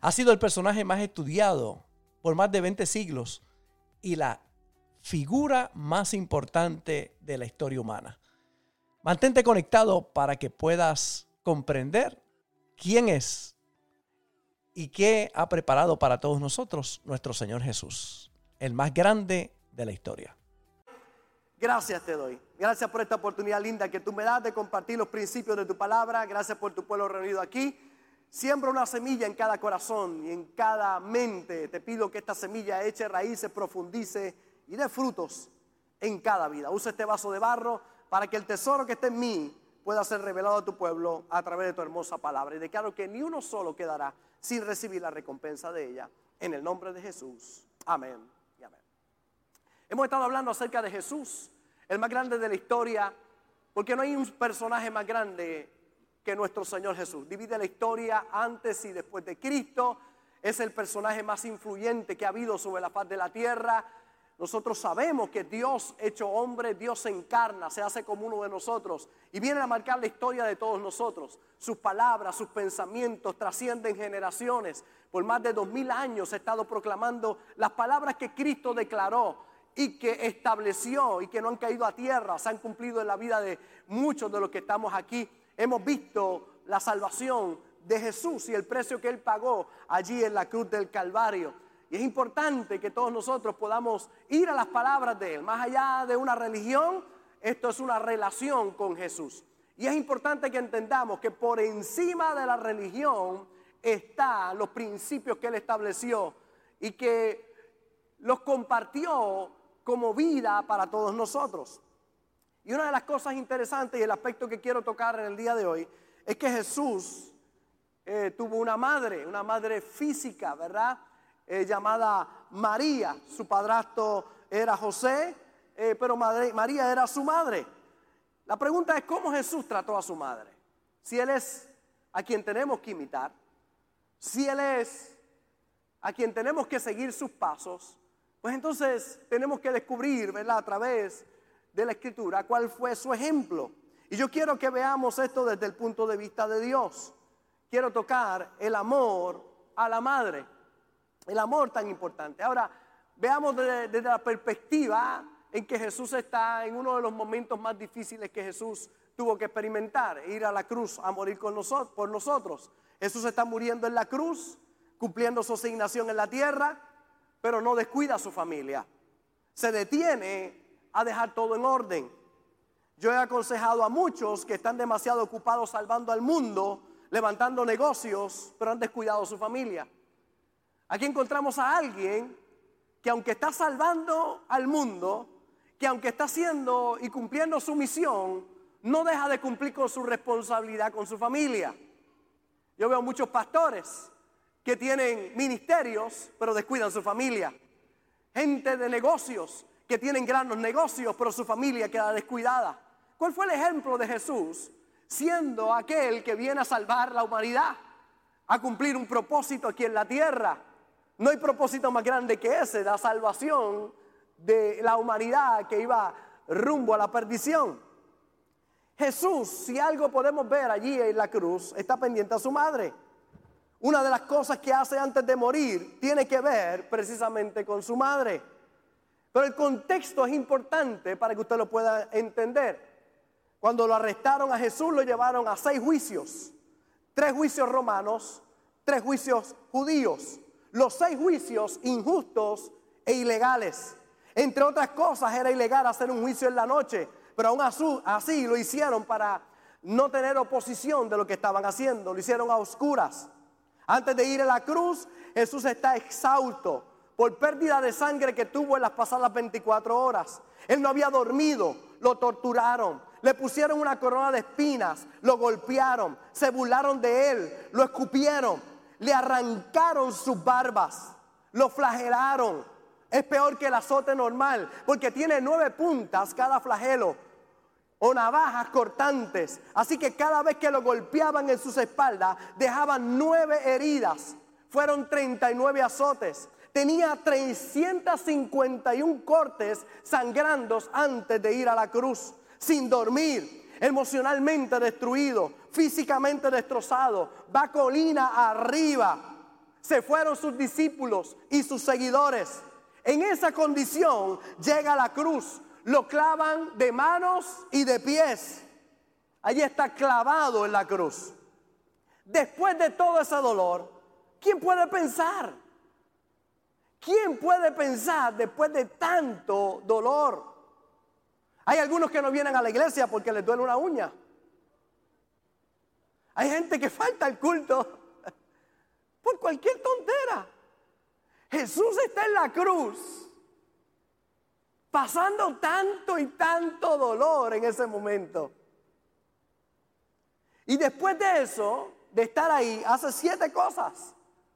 Ha sido el personaje más estudiado por más de 20 siglos y la figura más importante de la historia humana. Mantente conectado para que puedas comprender quién es y qué ha preparado para todos nosotros nuestro Señor Jesús, el más grande de la historia. Gracias te doy. Gracias por esta oportunidad linda que tú me das de compartir los principios de tu palabra. Gracias por tu pueblo reunido aquí. Siembra una semilla en cada corazón y en cada mente. Te pido que esta semilla eche raíces, profundice y dé frutos en cada vida. Usa este vaso de barro para que el tesoro que esté en mí pueda ser revelado a tu pueblo a través de tu hermosa palabra. Y declaro que ni uno solo quedará sin recibir la recompensa de ella. En el nombre de Jesús. Amén y amén. Hemos estado hablando acerca de Jesús, el más grande de la historia, porque no hay un personaje más grande que nuestro Señor Jesús. Divide la historia antes y después de Cristo. Es el personaje más influyente que ha habido sobre la faz de la tierra. Nosotros sabemos que Dios hecho hombre, Dios se encarna, se hace como uno de nosotros y viene a marcar la historia de todos nosotros. Sus palabras, sus pensamientos trascienden generaciones. Por más de dos mil años he estado proclamando las palabras que Cristo declaró y que estableció y que no han caído a tierra, se han cumplido en la vida de muchos de los que estamos aquí hemos visto la salvación de Jesús y el precio que Él pagó allí en la cruz del Calvario. Y es importante que todos nosotros podamos ir a las palabras de Él. Más allá de una religión, esto es una relación con Jesús. Y es importante que entendamos que por encima de la religión están los principios que Él estableció y que los compartió como vida para todos nosotros. Y una de las cosas interesantes y el aspecto que quiero tocar en el día de hoy es que Jesús eh, tuvo una madre, una madre física, ¿verdad? Eh, llamada María. Su padrastro era José, eh, pero María era su madre. La pregunta es cómo Jesús trató a su madre. Si Él es a quien tenemos que imitar, si Él es a quien tenemos que seguir sus pasos, pues entonces tenemos que descubrir, ¿verdad? A través de la escritura cuál fue su ejemplo. Y yo quiero que veamos esto desde el punto de vista de Dios. Quiero tocar el amor a la madre, el amor tan importante. Ahora, veamos desde, la perspectiva en que Jesús está en uno de los momentos más difíciles que Jesús tuvo que experimentar, ir a la cruz a morir con por nosotros. Jesús está muriendo en la cruz, cumpliendo su asignación en la tierra, pero no descuida a su familia. Se detiene a dejar todo en orden. Yo he aconsejado a muchos que están demasiado ocupados salvando al mundo, levantando negocios, pero han descuidado su familia. Aquí encontramos a alguien que aunque está salvando al mundo, que aunque está haciendo y cumpliendo su misión, no deja de cumplir con su responsabilidad con su familia. Yo veo muchos pastores que tienen ministerios, pero descuidan su familia. Gente de negocios que tienen grandes negocios, pero su familia queda descuidada. ¿Cuál fue el ejemplo de Jesús siendo aquel que viene a salvar la humanidad, a cumplir un propósito aquí en la tierra? No hay propósito más grande que ese, la salvación de la humanidad que iba rumbo a la perdición. Jesús, si algo podemos ver allí en la cruz, está pendiente a su madre. Una de las cosas que hace antes de morir tiene que ver precisamente con su madre. Pero el contexto es importante para que usted lo pueda entender. Cuando lo arrestaron a Jesús lo llevaron a seis juicios. Tres juicios romanos, tres juicios judíos. Los seis juicios injustos e ilegales. Entre otras cosas era ilegal hacer un juicio en la noche, pero aún así lo hicieron para no tener oposición de lo que estaban haciendo. Lo hicieron a oscuras. Antes de ir a la cruz, Jesús está exhausto por pérdida de sangre que tuvo en las pasadas 24 horas. Él no había dormido, lo torturaron, le pusieron una corona de espinas, lo golpearon, se burlaron de él, lo escupieron, le arrancaron sus barbas, lo flagelaron. Es peor que el azote normal, porque tiene nueve puntas cada flagelo o navajas cortantes. Así que cada vez que lo golpeaban en sus espaldas, dejaban nueve heridas. Fueron 39 azotes. Tenía 351 cortes sangrando antes de ir a la cruz, sin dormir, emocionalmente destruido, físicamente destrozado, va colina arriba. Se fueron sus discípulos y sus seguidores. En esa condición llega a la cruz, lo clavan de manos y de pies. Allí está clavado en la cruz. Después de todo ese dolor, ¿quién puede pensar? ¿Quién puede pensar después de tanto dolor? Hay algunos que no vienen a la iglesia porque les duele una uña. Hay gente que falta al culto por cualquier tontera. Jesús está en la cruz pasando tanto y tanto dolor en ese momento. Y después de eso, de estar ahí, hace siete cosas.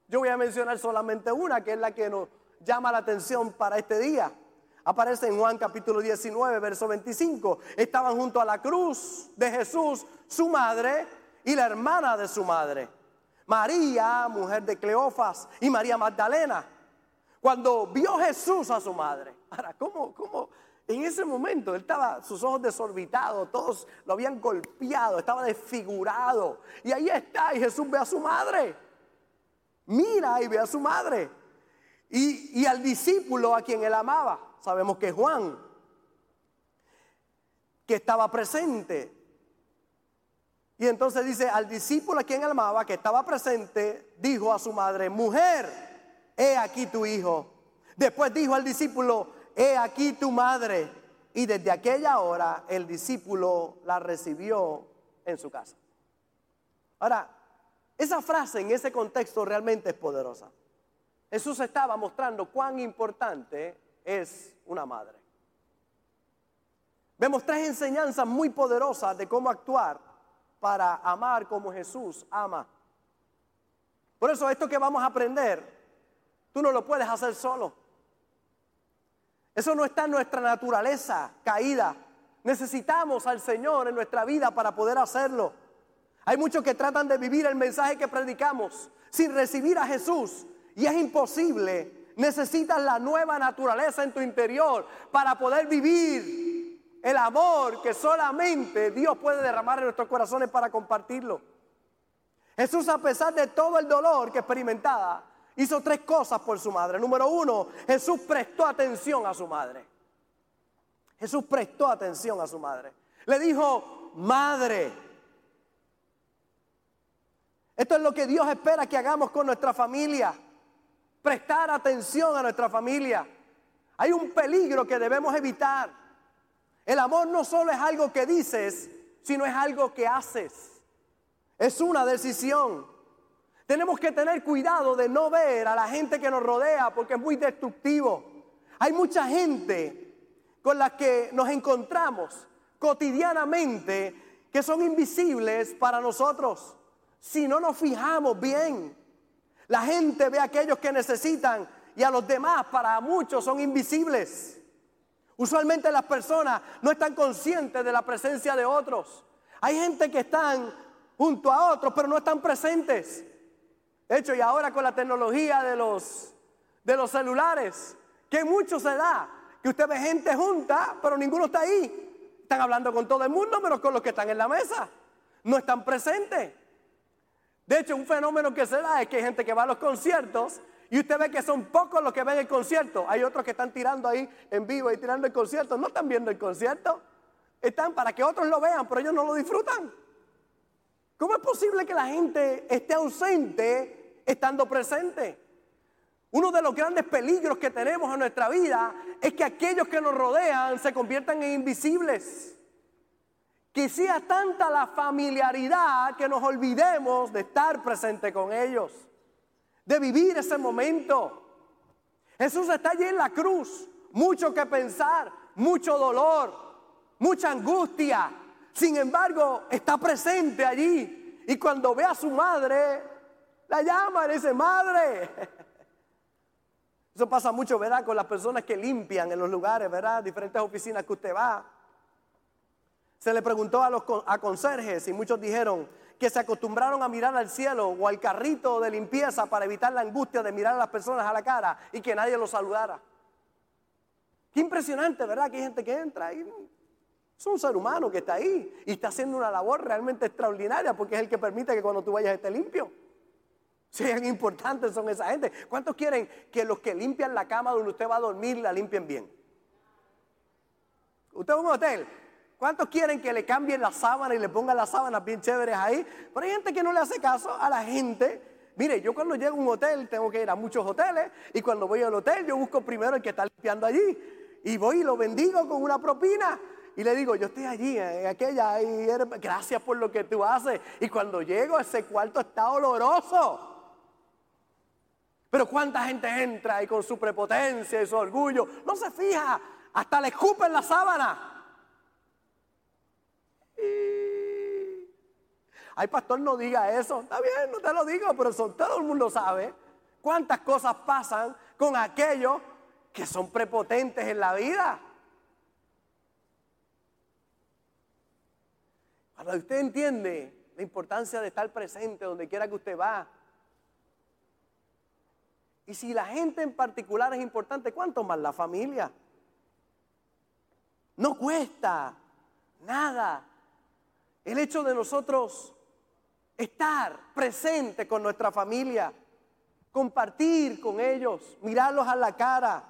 Yo voy a mencionar solamente una, que es la que nos llama la atención para este día. Aparece en Juan capítulo 19, verso 25. Estaban junto a la cruz de Jesús, su madre y la hermana de su madre. María, mujer de Cleofas, y María Magdalena. Cuando vio Jesús a su madre. Ahora, ¿cómo, cómo? En ese momento él estaba, sus ojos desorbitados, todos lo habían golpeado, estaba desfigurado. Y ahí está, y Jesús ve a su madre. Mira y ve a su madre. Y, y al discípulo a quien él amaba, sabemos que Juan, que estaba presente. Y entonces dice, al discípulo a quien él amaba, que estaba presente, dijo a su madre, mujer, he aquí tu hijo. Después dijo al discípulo, he aquí tu madre. Y desde aquella hora el discípulo la recibió en su casa. Ahora, esa frase en ese contexto realmente es poderosa. Jesús estaba mostrando cuán importante es una madre. Vemos tres enseñanzas muy poderosas de cómo actuar para amar como Jesús ama. Por eso esto que vamos a aprender, tú no lo puedes hacer solo. Eso no está en nuestra naturaleza caída. Necesitamos al Señor en nuestra vida para poder hacerlo. Hay muchos que tratan de vivir el mensaje que predicamos sin recibir a Jesús y es imposible. Necesitas la nueva naturaleza en tu interior para poder vivir el amor que solamente Dios puede derramar en nuestros corazones para compartirlo. Jesús, a pesar de todo el dolor que experimentaba, hizo tres cosas por su madre. Número uno, Jesús prestó atención a su madre. Jesús prestó atención a su madre. Le dijo, madre. Esto es lo que Dios espera que hagamos con nuestra familia prestar atención a nuestra familia. Hay un peligro que debemos evitar. El amor no solo es algo que dices, sino es algo que haces. Es una decisión. Tenemos que tener cuidado de no ver a la gente que nos rodea porque es muy destructivo. Hay mucha gente con la que nos encontramos cotidianamente que son invisibles para nosotros si no nos fijamos bien. La gente ve a aquellos que necesitan y a los demás, para muchos, son invisibles. Usualmente las personas no están conscientes de la presencia de otros. Hay gente que están junto a otros, pero no están presentes. De hecho, y ahora con la tecnología de los, de los celulares, que mucho se da, que usted ve gente junta, pero ninguno está ahí. Están hablando con todo el mundo, pero con los que están en la mesa. No están presentes. De hecho, un fenómeno que se da es que hay gente que va a los conciertos y usted ve que son pocos los que ven el concierto. Hay otros que están tirando ahí en vivo y tirando el concierto. No están viendo el concierto. Están para que otros lo vean, pero ellos no lo disfrutan. ¿Cómo es posible que la gente esté ausente estando presente? Uno de los grandes peligros que tenemos en nuestra vida es que aquellos que nos rodean se conviertan en invisibles. Que sea tanta la familiaridad que nos olvidemos de estar presente con ellos, de vivir ese momento. Jesús está allí en la cruz, mucho que pensar, mucho dolor, mucha angustia. Sin embargo, está presente allí. Y cuando ve a su madre, La llama y dice, madre. Eso pasa mucho, ¿verdad? Con las personas que limpian en los lugares, ¿verdad? Diferentes oficinas que usted va. Se le preguntó a los a conserjes y muchos dijeron que se acostumbraron a mirar al cielo o al carrito de limpieza para evitar la angustia de mirar a las personas a la cara y que nadie los saludara. Qué impresionante, ¿verdad? Que hay gente que entra y es un ser humano que está ahí y está haciendo una labor realmente extraordinaria porque es el que permite que cuando tú vayas esté limpio. Sean importantes son esa gente. ¿Cuántos quieren que los que limpian la cama donde usted va a dormir la limpien bien? Usted va a un hotel. ¿Cuántos quieren que le cambien la sábana y le pongan las sábanas bien chéveres ahí? Pero hay gente que no le hace caso a la gente. Mire, yo cuando llego a un hotel tengo que ir a muchos hoteles y cuando voy al hotel yo busco primero el que está limpiando allí y voy y lo bendigo con una propina. Y le digo, yo estoy allí, en aquella, y gracias por lo que tú haces. Y cuando llego, ese cuarto está oloroso. Pero cuánta gente entra y con su prepotencia y su orgullo no se fija, hasta le escupen la sábana. Ay, pastor, no diga eso. Está bien, no te lo digo, pero todo el mundo sabe cuántas cosas pasan con aquellos que son prepotentes en la vida. Cuando usted entiende la importancia de estar presente donde quiera que usted va, y si la gente en particular es importante, ¿cuánto más la familia? No cuesta nada el hecho de nosotros estar presente con nuestra familia, compartir con ellos, mirarlos a la cara.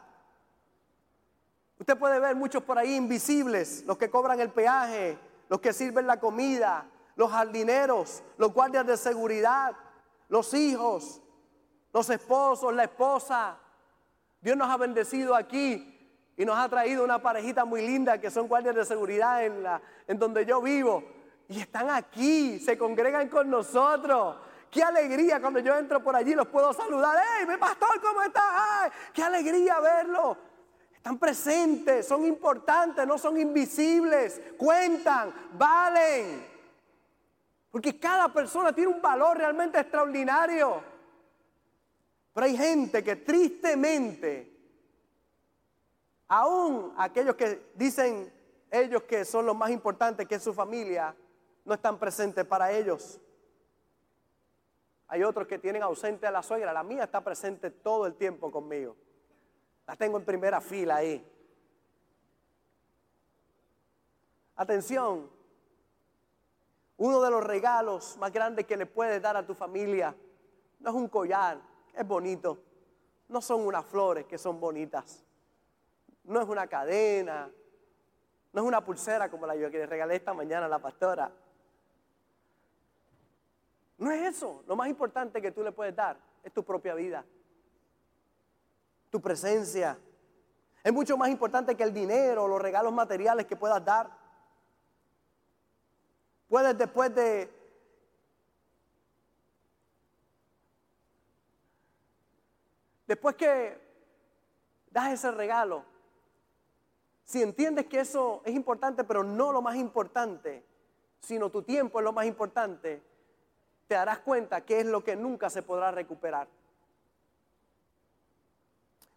Usted puede ver muchos por ahí invisibles, los que cobran el peaje, los que sirven la comida, los jardineros, los guardias de seguridad, los hijos, los esposos, la esposa. Dios nos ha bendecido aquí y nos ha traído una parejita muy linda que son guardias de seguridad en, la, en donde yo vivo. Y están aquí, se congregan con nosotros. Qué alegría cuando yo entro por allí, los puedo saludar. ¡Hey, mi pastor, cómo está! ¡Qué alegría verlo! Están presentes, son importantes, no son invisibles, cuentan, valen. Porque cada persona tiene un valor realmente extraordinario. Pero hay gente que tristemente, aún aquellos que dicen ellos que son los más importantes, que es su familia, no están presentes para ellos. Hay otros que tienen ausente a la suegra. La mía está presente todo el tiempo conmigo. La tengo en primera fila ahí. Atención. Uno de los regalos más grandes que le puedes dar a tu familia no es un collar, es bonito. No son unas flores que son bonitas. No es una cadena. No es una pulsera como la que le regalé esta mañana a la pastora. No es eso. Lo más importante que tú le puedes dar es tu propia vida. Tu presencia. Es mucho más importante que el dinero, los regalos materiales que puedas dar. Puedes después de Después que das ese regalo, si entiendes que eso es importante, pero no lo más importante, sino tu tiempo es lo más importante, te darás cuenta que es lo que nunca se podrá recuperar.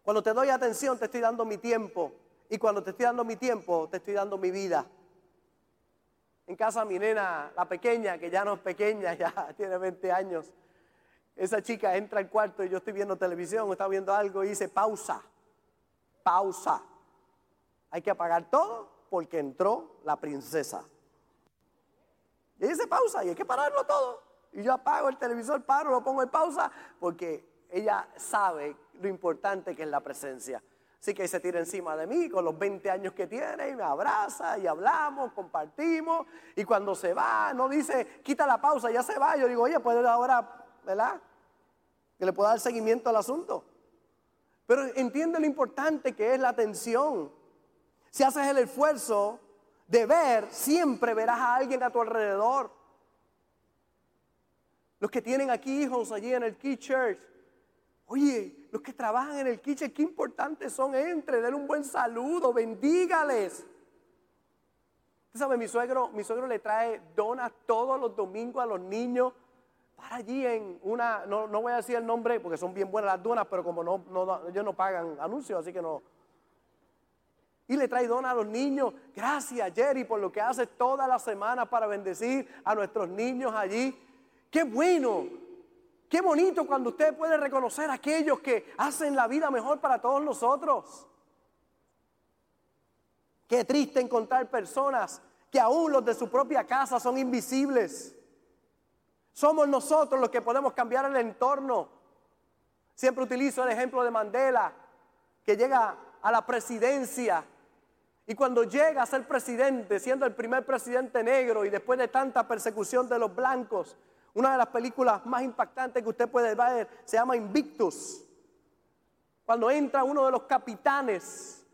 Cuando te doy atención, te estoy dando mi tiempo. Y cuando te estoy dando mi tiempo, te estoy dando mi vida. En casa mi nena, la pequeña, que ya no es pequeña, ya tiene 20 años, esa chica entra al cuarto y yo estoy viendo televisión o está viendo algo y dice pausa, pausa. Hay que apagar todo porque entró la princesa. Y dice pausa y hay que pararlo todo. Y yo apago el televisor, paro, lo pongo en pausa porque ella sabe lo importante que es la presencia. Así que se tira encima de mí con los 20 años que tiene y me abraza y hablamos, compartimos. Y cuando se va, no dice, quita la pausa, ya se va. Yo digo, oye, puede ahora ¿verdad? Que le pueda dar seguimiento al asunto. Pero entiende lo importante que es la atención. Si haces el esfuerzo de ver, siempre verás a alguien a tu alrededor. Los que tienen aquí hijos allí en el Key Church. Oye, los que trabajan en el Church, qué importantes son. Entre, den un buen saludo, bendígales. Usted sabe, mi suegro, mi suegro le trae donas todos los domingos a los niños para allí en una, no, no voy a decir el nombre porque son bien buenas las donas, pero como no, no, ellos no pagan anuncios, así que no. Y le trae donas a los niños. Gracias, Jerry, por lo que hace toda la semana para bendecir a nuestros niños allí. Qué bueno, qué bonito cuando usted puede reconocer a aquellos que hacen la vida mejor para todos nosotros. Qué triste encontrar personas que aún los de su propia casa son invisibles. Somos nosotros los que podemos cambiar el entorno. Siempre utilizo el ejemplo de Mandela, que llega a la presidencia y cuando llega a ser presidente, siendo el primer presidente negro y después de tanta persecución de los blancos, una de las películas más impactantes que usted puede ver se llama Invictus. Cuando entra uno de los capitanes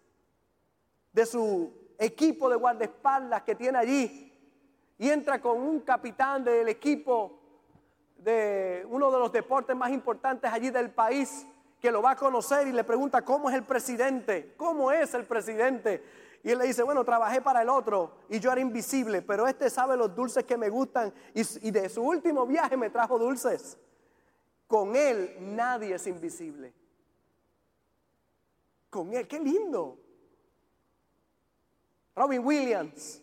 de su equipo de guardaespaldas que tiene allí y entra con un capitán del equipo de uno de los deportes más importantes allí del país que lo va a conocer y le pregunta cómo es el presidente, cómo es el presidente. Y él le dice, bueno, trabajé para el otro y yo era invisible, pero este sabe los dulces que me gustan y, y de su último viaje me trajo dulces. Con él nadie es invisible. Con él, qué lindo. Robin Williams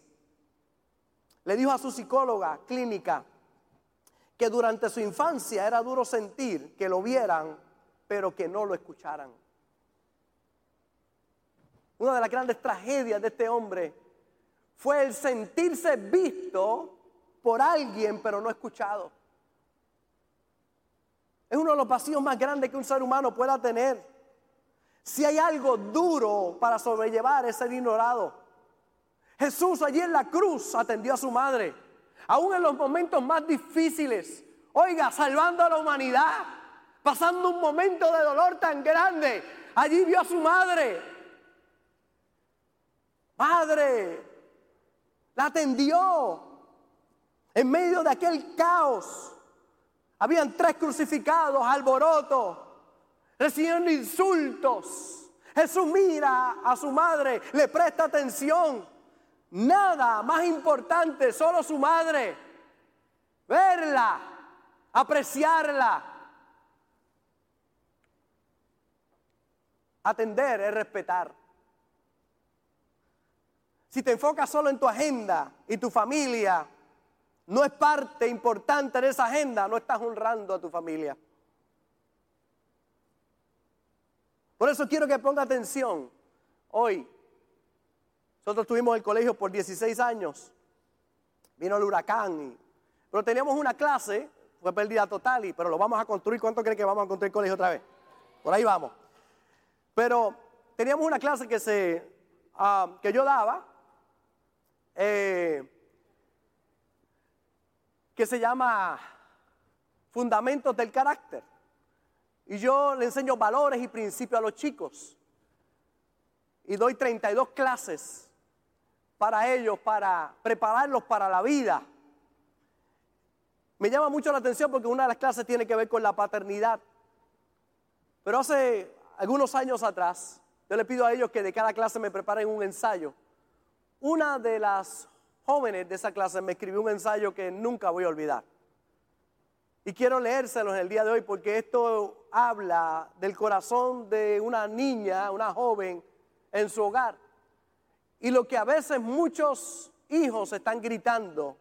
le dijo a su psicóloga clínica que durante su infancia era duro sentir que lo vieran, pero que no lo escucharan. Una de las grandes tragedias de este hombre fue el sentirse visto por alguien, pero no escuchado. Es uno de los vacíos más grandes que un ser humano pueda tener. Si hay algo duro para sobrellevar es ser ignorado. Jesús allí en la cruz atendió a su madre, aún en los momentos más difíciles. Oiga, salvando a la humanidad, pasando un momento de dolor tan grande. Allí vio a su madre. Madre, la atendió en medio de aquel caos. Habían tres crucificados, alboroto, recibiendo insultos. Jesús mira a su madre, le presta atención. Nada más importante, solo su madre. Verla, apreciarla. Atender es respetar. Si te enfocas solo en tu agenda y tu familia no es parte importante de esa agenda, no estás honrando a tu familia. Por eso quiero que ponga atención hoy nosotros tuvimos el colegio por 16 años. Vino el huracán. pero teníamos una clase, fue pérdida total, y, pero lo vamos a construir. ¿Cuánto creen que vamos a construir el colegio otra vez? Por ahí vamos. Pero teníamos una clase que, se, ah, que yo daba, eh, que se llama Fundamentos del Carácter. Y yo le enseño valores y principios a los chicos. Y doy 32 clases para ellos, para prepararlos para la vida. Me llama mucho la atención porque una de las clases tiene que ver con la paternidad. Pero hace algunos años atrás, yo le pido a ellos que de cada clase me preparen un ensayo. Una de las jóvenes de esa clase me escribió un ensayo que nunca voy a olvidar. Y quiero leérselo en el día de hoy porque esto habla del corazón de una niña, una joven en su hogar. Y lo que a veces muchos hijos están gritando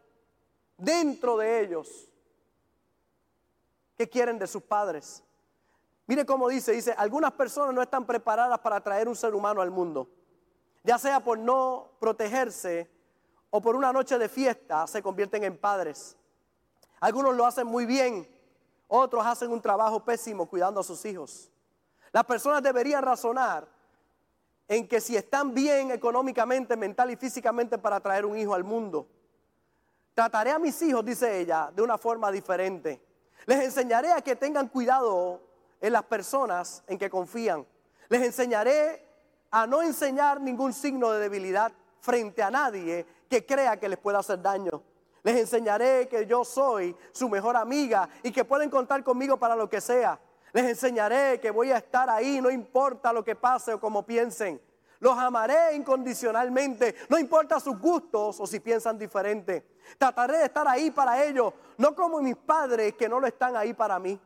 dentro de ellos, que quieren de sus padres. Mire cómo dice, dice, algunas personas no están preparadas para traer un ser humano al mundo, ya sea por no protegerse o por una noche de fiesta se convierten en padres. Algunos lo hacen muy bien, otros hacen un trabajo pésimo cuidando a sus hijos. Las personas deberían razonar en que si están bien económicamente, mental y físicamente para traer un hijo al mundo. Trataré a mis hijos, dice ella, de una forma diferente. Les enseñaré a que tengan cuidado en las personas en que confían. Les enseñaré a no enseñar ningún signo de debilidad frente a nadie que crea que les pueda hacer daño. Les enseñaré que yo soy su mejor amiga y que pueden contar conmigo para lo que sea. Les enseñaré que voy a estar ahí, no importa lo que pase o como piensen. Los amaré incondicionalmente, no importa sus gustos o si piensan diferente. Trataré de estar ahí para ellos, no como mis padres que no lo están ahí para mí.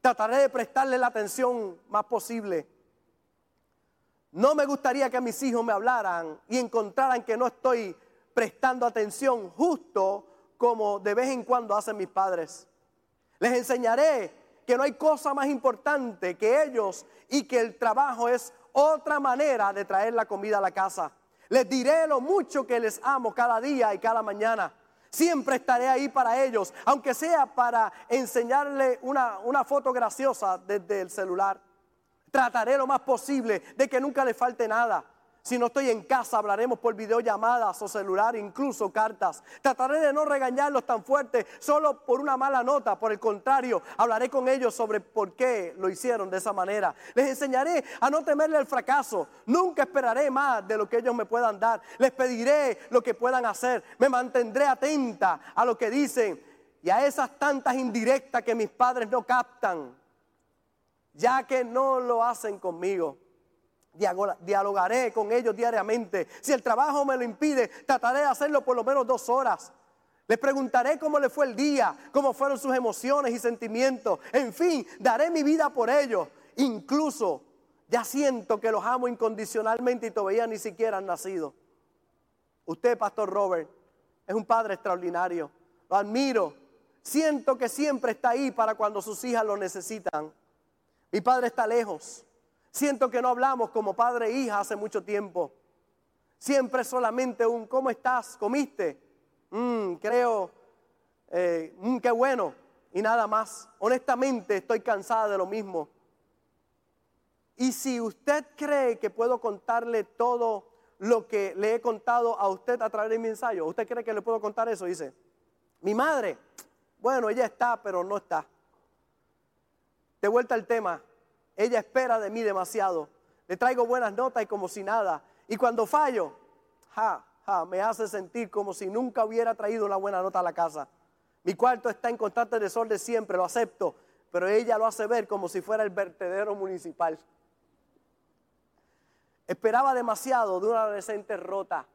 Trataré de prestarle la atención más posible. No me gustaría que mis hijos me hablaran y encontraran que no estoy prestando atención justo como de vez en cuando hacen mis padres. Les enseñaré que no hay cosa más importante que ellos y que el trabajo es otra manera de traer la comida a la casa. Les diré lo mucho que les amo cada día y cada mañana. Siempre estaré ahí para ellos, aunque sea para enseñarle una, una foto graciosa desde el celular. Trataré lo más posible de que nunca le falte nada. Si no estoy en casa, hablaremos por videollamadas o celular, incluso cartas. Trataré de no regañarlos tan fuerte solo por una mala nota. Por el contrario, hablaré con ellos sobre por qué lo hicieron de esa manera. Les enseñaré a no temerle al fracaso. Nunca esperaré más de lo que ellos me puedan dar. Les pediré lo que puedan hacer. Me mantendré atenta a lo que dicen y a esas tantas indirectas que mis padres no captan, ya que no lo hacen conmigo. Dialogaré con ellos diariamente. Si el trabajo me lo impide, trataré de hacerlo por lo menos dos horas. Les preguntaré cómo le fue el día, cómo fueron sus emociones y sentimientos. En fin, daré mi vida por ellos. Incluso ya siento que los amo incondicionalmente y todavía ni siquiera han nacido. Usted, Pastor Robert, es un padre extraordinario. Lo admiro. Siento que siempre está ahí para cuando sus hijas lo necesitan. Mi padre está lejos. Siento que no hablamos como padre e hija hace mucho tiempo. Siempre solamente un ¿cómo estás? ¿Comiste? Mm, creo, eh, mm, qué bueno. Y nada más. Honestamente estoy cansada de lo mismo. Y si usted cree que puedo contarle todo lo que le he contado a usted a través de mi ensayo, ¿usted cree que le puedo contar eso? Dice, mi madre, bueno, ella está, pero no está. De vuelta al tema, ella espera de mí demasiado. Le traigo buenas notas y como si nada. Y cuando fallo, ja, ja, me hace sentir como si nunca hubiera traído una buena nota a la casa. Mi cuarto está en constante desorden siempre, lo acepto, pero ella lo hace ver como si fuera el vertedero municipal. Esperaba demasiado de una adolescente rota.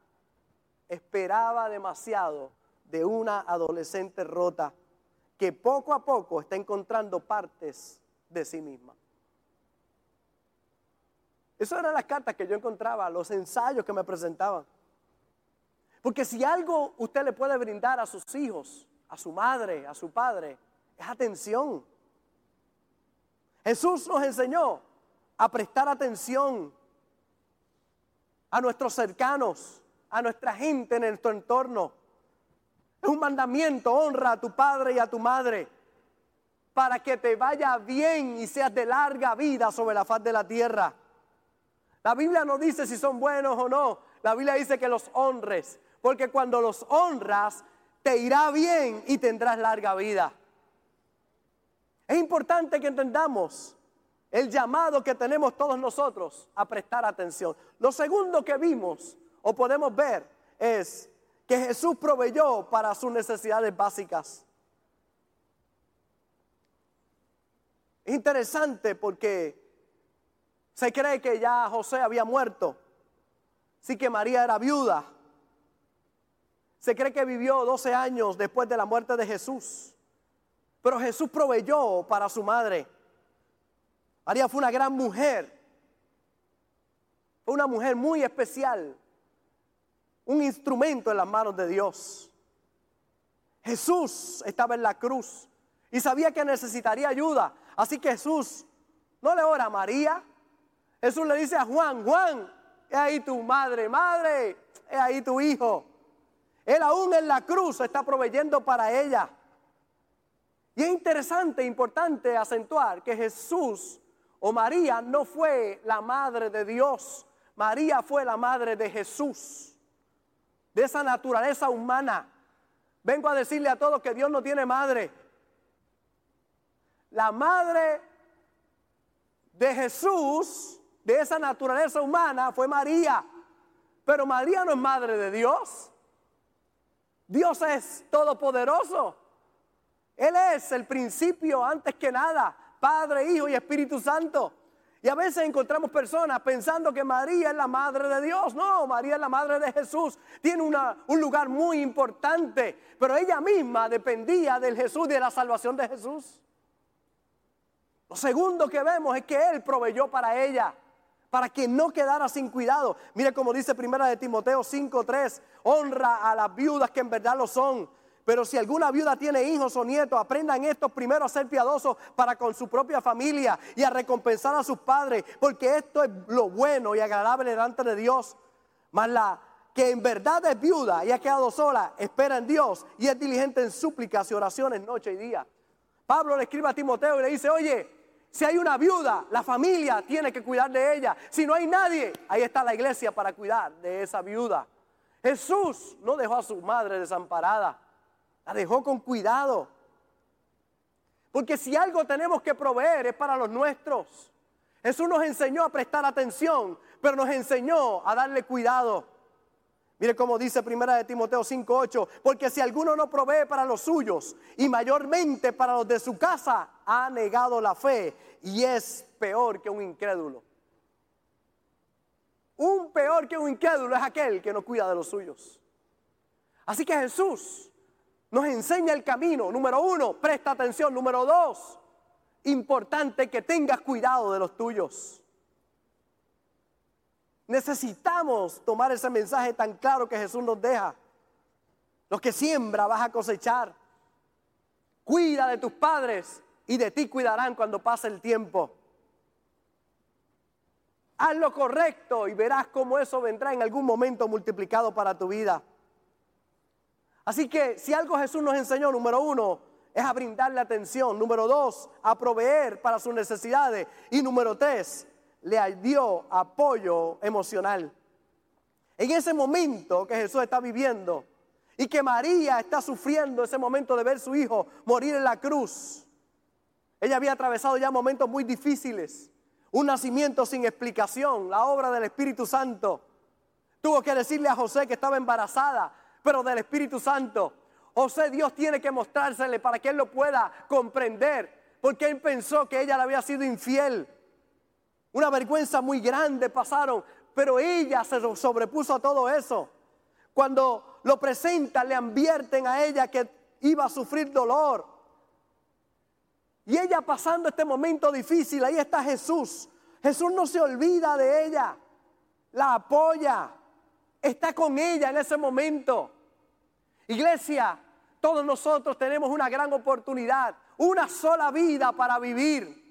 Esperaba demasiado de una adolescente rota que poco a poco está encontrando partes de sí misma. Esas eran las cartas que yo encontraba, los ensayos que me presentaban. Porque si algo usted le puede brindar a sus hijos, a su madre, a su padre, es atención. Jesús nos enseñó a prestar atención a nuestros cercanos, a nuestra gente en nuestro entorno. Es un mandamiento, honra a tu padre y a tu madre para que te vaya bien y seas de larga vida sobre la faz de la tierra. La Biblia no dice si son buenos o no. La Biblia dice que los honres. Porque cuando los honras, te irá bien y tendrás larga vida. Es importante que entendamos el llamado que tenemos todos nosotros a prestar atención. Lo segundo que vimos o podemos ver es que Jesús proveyó para sus necesidades básicas. Es interesante porque se cree que ya José había muerto. Sí que María era viuda. Se cree que vivió 12 años después de la muerte de Jesús. Pero Jesús proveyó para su madre. María fue una gran mujer. Fue una mujer muy especial. Un instrumento en las manos de Dios. Jesús estaba en la cruz y sabía que necesitaría ayuda. Así que Jesús no le ora a María, Jesús le dice a Juan, Juan, es ahí tu madre, madre, es ahí tu hijo. Él aún en la cruz está proveyendo para ella. Y es interesante, importante acentuar que Jesús o María no fue la madre de Dios, María fue la madre de Jesús, de esa naturaleza humana. Vengo a decirle a todos que Dios no tiene madre. La madre de Jesús de esa naturaleza humana fue María. Pero María no es madre de Dios. Dios es todopoderoso. Él es el principio antes que nada, Padre, Hijo y Espíritu Santo. Y a veces encontramos personas pensando que María es la madre de Dios. No, María es la madre de Jesús. Tiene un lugar muy importante. Pero ella misma dependía del Jesús y de la salvación de Jesús. Lo segundo que vemos es que Él proveyó para ella, para que no quedara sin cuidado. Mire como dice primera de Timoteo 5:3, honra a las viudas que en verdad lo son. Pero si alguna viuda tiene hijos o nietos, aprendan estos primero a ser piadosos para con su propia familia y a recompensar a sus padres, porque esto es lo bueno y agradable delante de Dios. Mas la que en verdad es viuda y ha quedado sola, espera en Dios y es diligente en súplicas y oraciones noche y día. Pablo le escribe a Timoteo y le dice, oye, si hay una viuda, la familia tiene que cuidar de ella. Si no hay nadie, ahí está la iglesia para cuidar de esa viuda. Jesús no dejó a su madre desamparada, la dejó con cuidado. Porque si algo tenemos que proveer es para los nuestros. Jesús nos enseñó a prestar atención, pero nos enseñó a darle cuidado. Mire cómo dice primera de Timoteo 5:8, porque si alguno no provee para los suyos y mayormente para los de su casa, ha negado la fe y es peor que un incrédulo. Un peor que un incrédulo es aquel que no cuida de los suyos. Así que Jesús nos enseña el camino. Número uno, presta atención. Número dos, importante que tengas cuidado de los tuyos. Necesitamos tomar ese mensaje tan claro que Jesús nos deja. Lo que siembra vas a cosechar. Cuida de tus padres y de ti cuidarán cuando pase el tiempo. Haz lo correcto y verás cómo eso vendrá en algún momento multiplicado para tu vida. Así que si algo Jesús nos enseñó, número uno, es a brindarle atención. Número dos, a proveer para sus necesidades. Y número tres, le dio apoyo emocional. En ese momento que Jesús está viviendo y que María está sufriendo ese momento de ver su hijo morir en la cruz, ella había atravesado ya momentos muy difíciles, un nacimiento sin explicación, la obra del Espíritu Santo. Tuvo que decirle a José que estaba embarazada, pero del Espíritu Santo. José Dios tiene que mostrársele para que él lo pueda comprender, porque él pensó que ella le había sido infiel. Una vergüenza muy grande pasaron, pero ella se sobrepuso a todo eso. Cuando lo presenta, le advierten a ella que iba a sufrir dolor. Y ella pasando este momento difícil, ahí está Jesús. Jesús no se olvida de ella, la apoya, está con ella en ese momento. Iglesia, todos nosotros tenemos una gran oportunidad, una sola vida para vivir.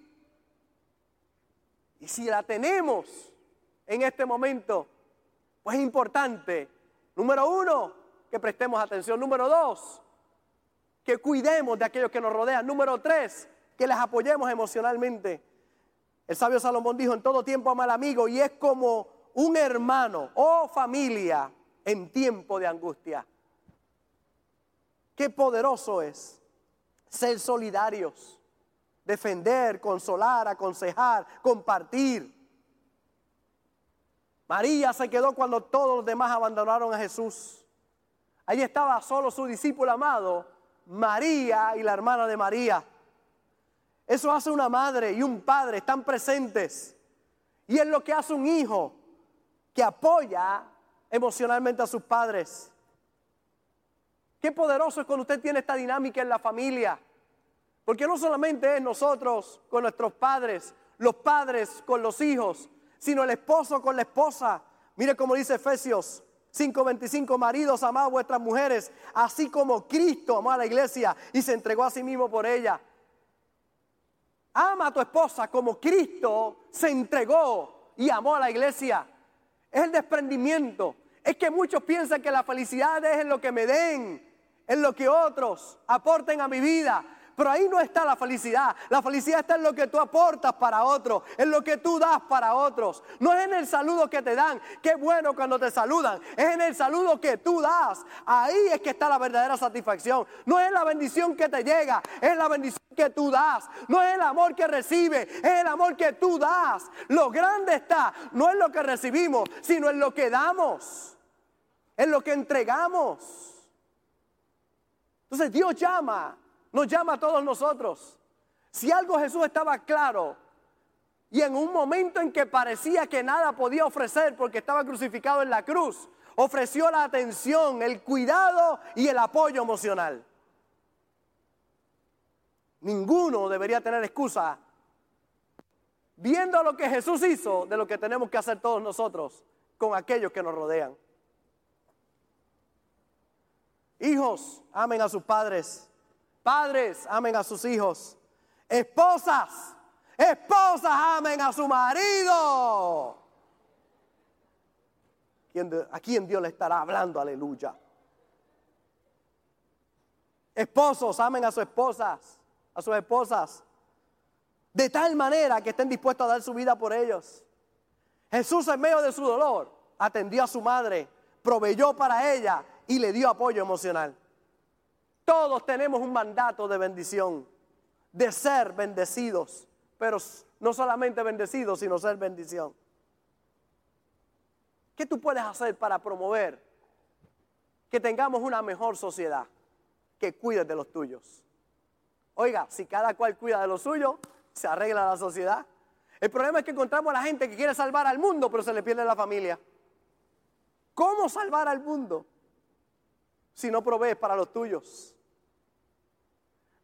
Y si la tenemos en este momento, pues es importante, número uno, que prestemos atención. Número dos, que cuidemos de aquellos que nos rodean. Número tres, que les apoyemos emocionalmente. El sabio Salomón dijo, en todo tiempo ama al amigo y es como un hermano o familia en tiempo de angustia. Qué poderoso es ser solidarios defender, consolar, aconsejar, compartir. María se quedó cuando todos los demás abandonaron a Jesús. Allí estaba solo su discípulo amado, María y la hermana de María. Eso hace una madre y un padre, están presentes. Y es lo que hace un hijo que apoya emocionalmente a sus padres. Qué poderoso es cuando usted tiene esta dinámica en la familia. Porque no solamente es nosotros con nuestros padres, los padres con los hijos, sino el esposo con la esposa. Mire cómo dice Efesios 5:25, maridos, amad vuestras mujeres, así como Cristo amó a la iglesia y se entregó a sí mismo por ella. Ama a tu esposa como Cristo se entregó y amó a la iglesia. Es el desprendimiento. Es que muchos piensan que la felicidad es en lo que me den, en lo que otros aporten a mi vida. Pero ahí no está la felicidad. La felicidad está en lo que tú aportas para otros, en lo que tú das para otros. No es en el saludo que te dan. Qué bueno cuando te saludan. Es en el saludo que tú das. Ahí es que está la verdadera satisfacción. No es la bendición que te llega, es la bendición que tú das. No es el amor que recibe, es el amor que tú das. Lo grande está, no en lo que recibimos, sino en lo que damos, en lo que entregamos. Entonces Dios llama nos llama a todos nosotros. Si algo Jesús estaba claro Y en un momento en que parecía que nada podía ofrecer porque estaba crucificado en la cruz, ofreció la atención, el cuidado y el apoyo emocional. Ninguno debería tener excusa viendo lo que Jesús hizo de lo que tenemos que hacer todos nosotros con aquellos que nos rodean. Hijos, amen a sus padres. Padres, amen a sus hijos. Esposas, esposas, amen a su marido. ¿A quién Dios le estará hablando? Aleluya. Esposos, amen a sus esposas, a sus esposas. De tal manera que estén dispuestos a dar su vida por ellos. Jesús en medio de su dolor atendió a su madre, proveyó para ella y le dio apoyo emocional. Todos tenemos un mandato de bendición, de ser bendecidos, pero no solamente bendecidos, sino ser bendición. ¿Qué tú puedes hacer para promover que tengamos una mejor sociedad? Que cuides de los tuyos. Oiga, si cada cual cuida de lo suyo, se arregla la sociedad. El problema es que encontramos a la gente que quiere salvar al mundo, pero se le pierde la familia. ¿Cómo salvar al mundo si no provees para los tuyos?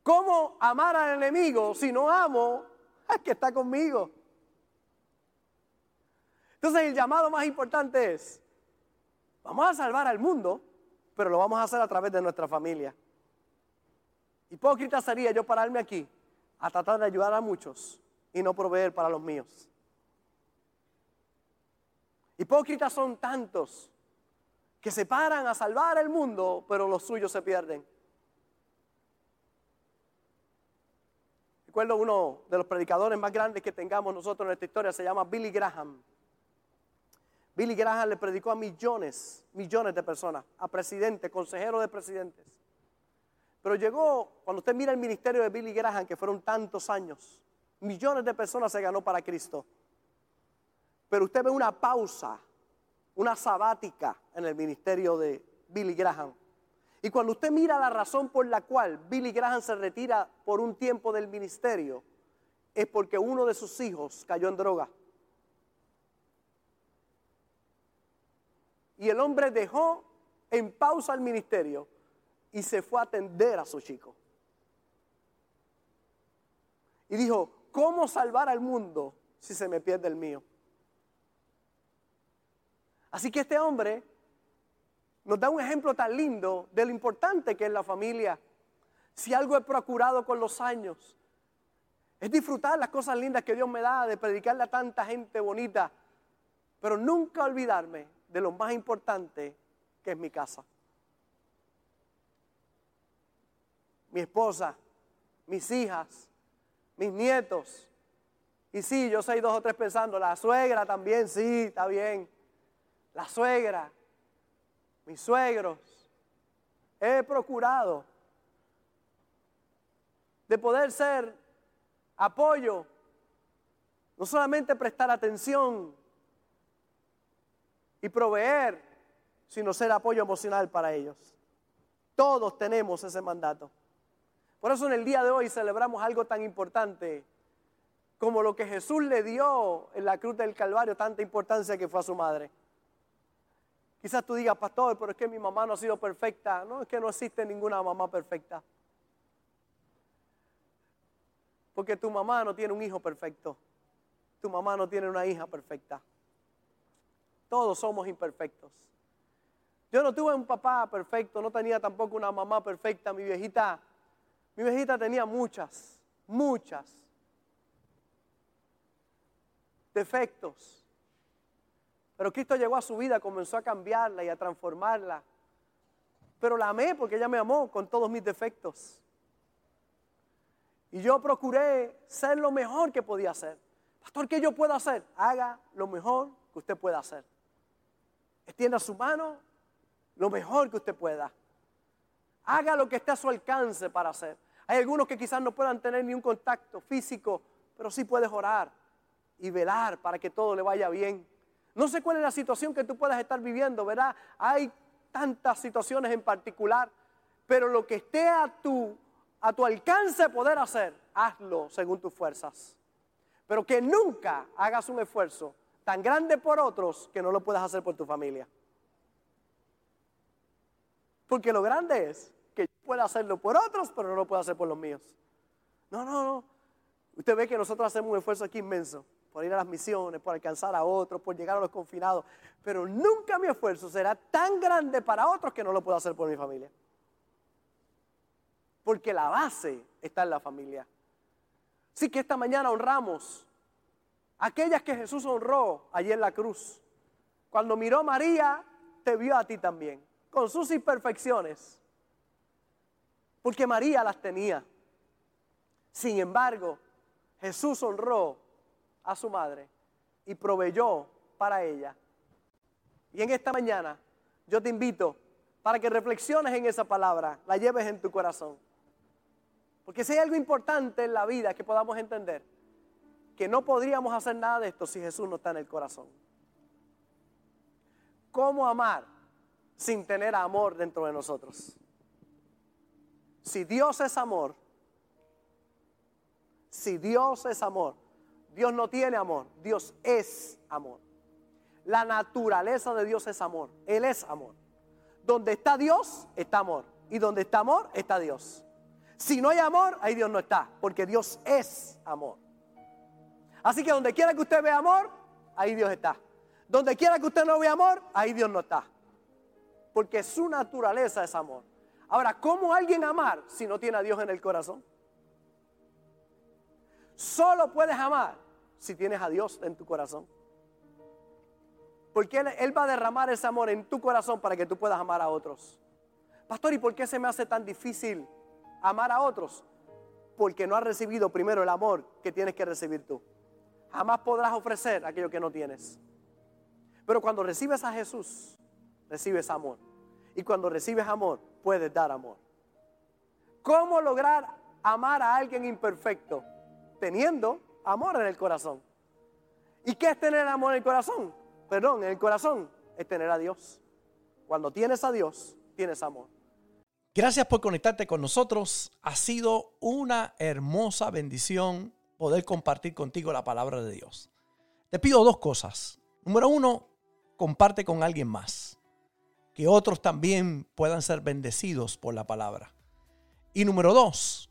¿Cómo amar al enemigo si no amo al que está conmigo? Entonces el llamado más importante es, vamos a salvar al mundo, pero lo vamos a hacer a través de nuestra familia. Hipócrita sería yo pararme aquí a tratar de ayudar a muchos y no proveer para los míos. Hipócritas son tantos que se paran a salvar el mundo, pero los suyos se pierden. Recuerdo uno de los predicadores más grandes que tengamos nosotros en nuestra historia, se llama Billy Graham. Billy Graham le predicó a millones, millones de personas, a presidentes, consejeros de presidentes. Pero llegó, cuando usted mira el ministerio de Billy Graham, que fueron tantos años, millones de personas se ganó para Cristo. Pero usted ve una pausa una sabática en el ministerio de Billy Graham. Y cuando usted mira la razón por la cual Billy Graham se retira por un tiempo del ministerio, es porque uno de sus hijos cayó en droga. Y el hombre dejó en pausa el ministerio y se fue a atender a su chico. Y dijo, ¿cómo salvar al mundo si se me pierde el mío? Así que este hombre nos da un ejemplo tan lindo de lo importante que es la familia. Si algo he procurado con los años, es disfrutar las cosas lindas que Dios me da, de predicarle a tanta gente bonita, pero nunca olvidarme de lo más importante que es mi casa. Mi esposa, mis hijas, mis nietos. Y sí, yo soy dos o tres pensando, la suegra también, sí, está bien la suegra, mis suegros. He procurado de poder ser apoyo, no solamente prestar atención y proveer, sino ser apoyo emocional para ellos. Todos tenemos ese mandato. Por eso en el día de hoy celebramos algo tan importante como lo que Jesús le dio en la cruz del Calvario, tanta importancia que fue a su madre. Quizás tú digas, pastor, pero es que mi mamá no ha sido perfecta. No, es que no existe ninguna mamá perfecta. Porque tu mamá no tiene un hijo perfecto. Tu mamá no tiene una hija perfecta. Todos somos imperfectos. Yo no tuve un papá perfecto, no tenía tampoco una mamá perfecta. Mi viejita, mi viejita tenía muchas, muchas defectos. Pero Cristo llegó a su vida, comenzó a cambiarla y a transformarla. Pero la amé porque ella me amó con todos mis defectos. Y yo procuré ser lo mejor que podía hacer. Pastor, ¿qué yo puedo hacer? Haga lo mejor que usted pueda hacer. Extienda su mano lo mejor que usted pueda. Haga lo que esté a su alcance para hacer. Hay algunos que quizás no puedan tener ni un contacto físico, pero sí puedes orar y velar para que todo le vaya bien. No sé cuál es la situación que tú puedas estar viviendo, ¿verdad? Hay tantas situaciones en particular, pero lo que esté a tu, a tu alcance poder hacer, hazlo según tus fuerzas. pero que nunca hagas un esfuerzo tan grande por otros que no lo puedas hacer por tu familia. Porque lo grande es que yo pueda hacerlo por otros, pero no lo puedo hacer por los míos. No, no, no. Usted ve que nosotros hacemos un esfuerzo aquí inmenso por ir a las misiones, por alcanzar a otros, por llegar a los confinados, pero nunca mi esfuerzo será tan grande para otros que no lo puedo hacer por mi familia. Porque la base está en la familia. Así que esta mañana honramos aquellas que Jesús honró allí en la cruz. Cuando miró a María, te vio a ti también, con sus imperfecciones. Porque María las tenía. Sin embargo, Jesús honró a su madre y proveyó para ella. Y en esta mañana yo te invito para que reflexiones en esa palabra, la lleves en tu corazón. Porque si hay algo importante en la vida que podamos entender, que no podríamos hacer nada de esto si Jesús no está en el corazón. ¿Cómo amar sin tener amor dentro de nosotros? Si Dios es amor, si Dios es amor, Dios no tiene amor, Dios es amor. La naturaleza de Dios es amor, Él es amor. Donde está Dios, está amor. Y donde está amor, está Dios. Si no hay amor, ahí Dios no está, porque Dios es amor. Así que donde quiera que usted vea amor, ahí Dios está. Donde quiera que usted no vea amor, ahí Dios no está. Porque su naturaleza es amor. Ahora, ¿cómo alguien amar si no tiene a Dios en el corazón? Solo puedes amar si tienes a Dios en tu corazón. Porque él, va a derramar ese amor en tu corazón para que tú puedas amar a otros. Pastor, ¿y por qué se me hace tan difícil amar a otros? Porque no has recibido primero el amor que tienes que recibir tú. Jamás podrás ofrecer aquello que no tienes. Pero cuando recibes a Jesús, recibes amor. Y cuando recibes amor, puedes dar amor. ¿Cómo lograr amar a alguien imperfecto? Teniendo amor en el corazón. ¿Y qué es tener amor en el corazón? Perdón, en el corazón es tener a Dios. Cuando tienes a Dios, tienes amor. Gracias por conectarte con nosotros. Ha sido una hermosa bendición poder compartir contigo la palabra de Dios. Te pido dos cosas. Número uno, comparte con alguien más. Que otros también puedan ser bendecidos por la palabra. Y número dos,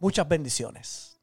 Muchas bendiciones.